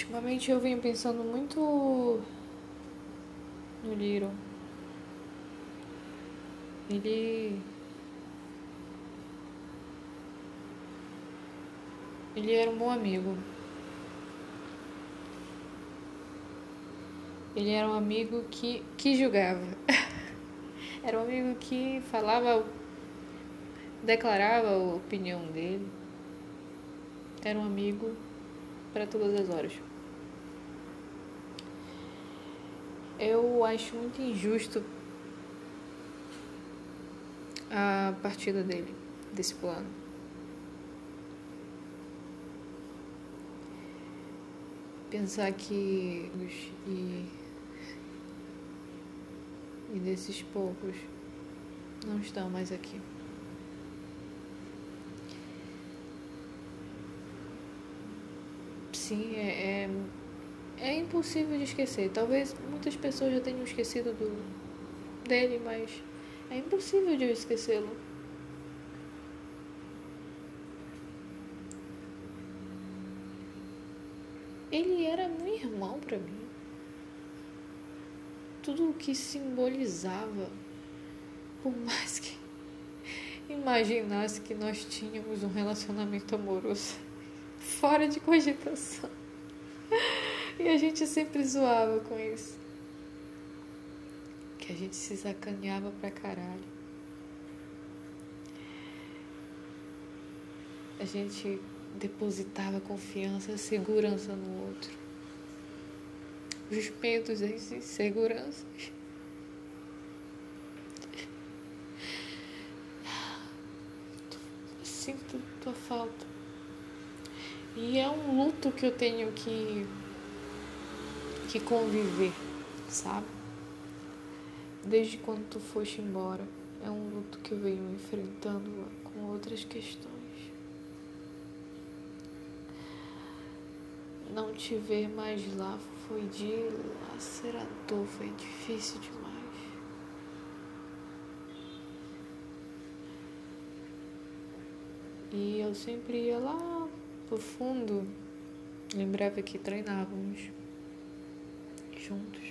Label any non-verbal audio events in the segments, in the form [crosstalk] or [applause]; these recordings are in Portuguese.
Ultimamente eu venho pensando muito no Liro. Ele. Ele era um bom amigo. Ele era um amigo que, que julgava. [laughs] era um amigo que falava, declarava a opinião dele. Era um amigo para todas as horas. Eu acho muito injusto a partida dele, desse plano. Pensar que e, e desses poucos não estão mais aqui. Sim, é, é, é impossível de esquecer. Talvez muitas pessoas já tenham esquecido do, dele, mas é impossível de eu esquecê-lo. Ele era meu irmão para mim. Tudo o que simbolizava, por mais que imaginasse que nós tínhamos um relacionamento amoroso fora de cogitação. E a gente sempre zoava com isso. Que a gente se sacaneava pra caralho. A gente depositava confiança, segurança no outro. Os medos, as inseguranças. Sinto tua falta. E é um luto que eu tenho que, que conviver, sabe? Desde quando tu foste embora. É um luto que eu venho enfrentando com outras questões. Não te ver mais lá foi dilacerador, foi difícil demais. E eu sempre ia lá pro fundo. Lembrava que treinávamos juntos.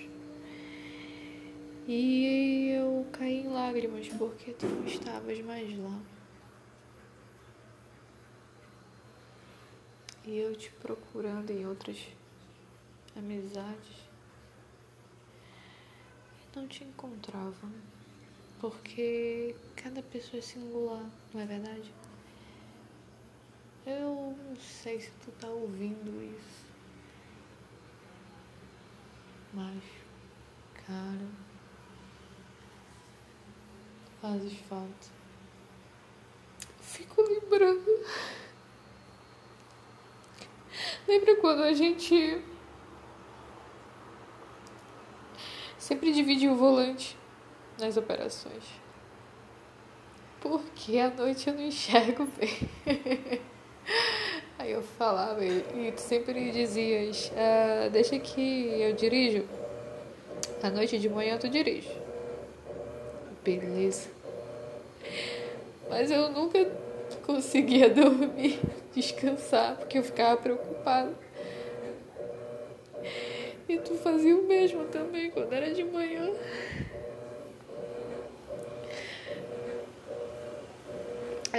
E eu caí em lágrimas porque tu não estavas mais lá. E eu te procurando em outras amizades. E não te encontrava. Porque cada pessoa é singular, não é verdade? Eu não sei se tu tá ouvindo isso. Mas, cara. Fazes falta. Fico lembrando. Lembra quando a gente sempre divide o volante nas operações? Porque à noite eu não enxergo bem. [laughs] Aí eu falava e tu sempre dizias, ah, deixa que eu dirijo. À noite de manhã tu dirige beleza. Mas eu nunca conseguia [laughs] dormir, descansar, porque eu ficava preocupada. E tu fazia o mesmo também quando era de manhã.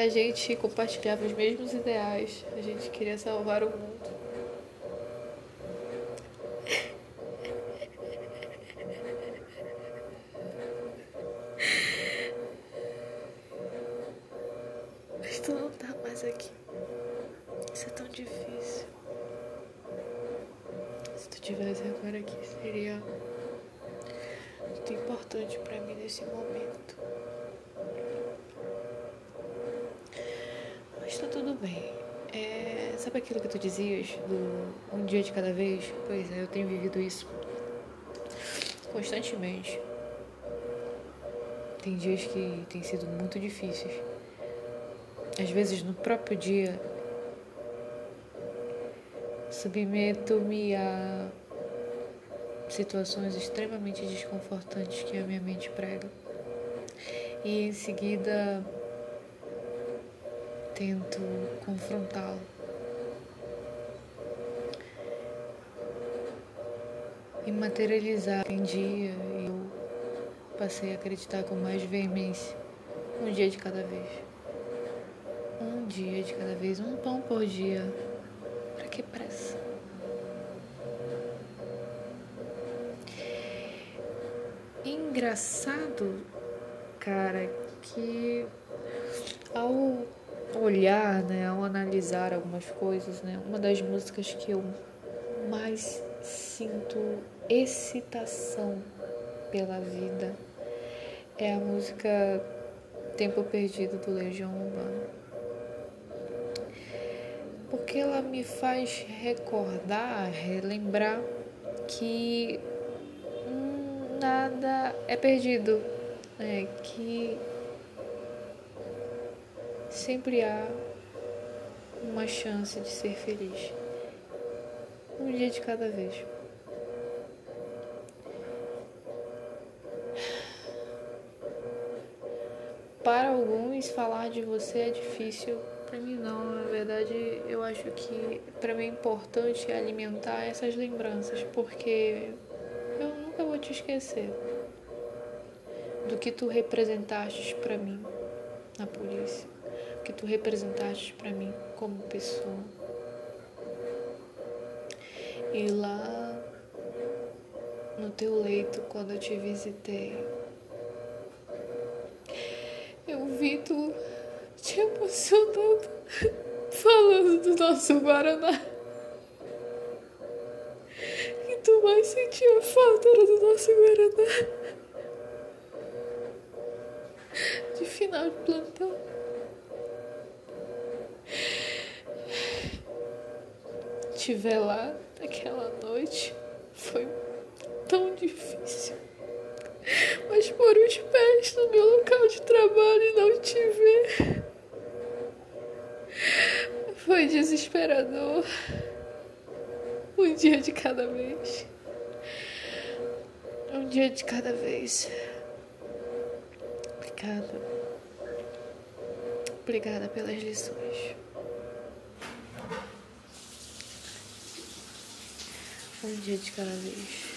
A gente compartilhava os mesmos ideais, a gente queria salvar o mundo. tivesse agora aqui seria muito importante para mim nesse momento. Tudo bem. É, sabe aquilo que tu dizias do um dia de cada vez? Pois é, eu tenho vivido isso constantemente. Tem dias que têm sido muito difíceis. Às vezes no próprio dia submeto-me a situações extremamente desconfortantes que a minha mente prega. E em seguida tento confrontá-lo. e materializar em dia. Eu passei a acreditar com mais veemência, um dia de cada vez. Um dia de cada vez, um pão por dia. Para que pressa? Engraçado, cara, que ao olhar, né, ao analisar algumas coisas, né, uma das músicas que eu mais sinto excitação pela vida é a música Tempo Perdido do Legião Urbana. Porque ela me faz recordar, relembrar que nada é perdido, né? que sempre há uma chance de ser feliz. Um dia de cada vez. Para alguns, falar de você é difícil. Para mim, não. Na verdade, eu acho que para mim é importante alimentar essas lembranças, porque eu nunca vou te esquecer do que tu representaste para mim na polícia que tu representaste para mim como pessoa. E lá no teu leito, quando eu te visitei, eu vi tu te emocionando, [laughs] falando do nosso Guaraná. E tu mais sentia falta era do nosso Guaraná. De final de plantão. Estiver lá naquela noite foi tão difícil. Mas pôr os pés no meu local de trabalho e não te ver foi desesperador. Um dia de cada vez. Um dia de cada vez. Obrigada. Obrigada pelas lições. Um dia de cada vez.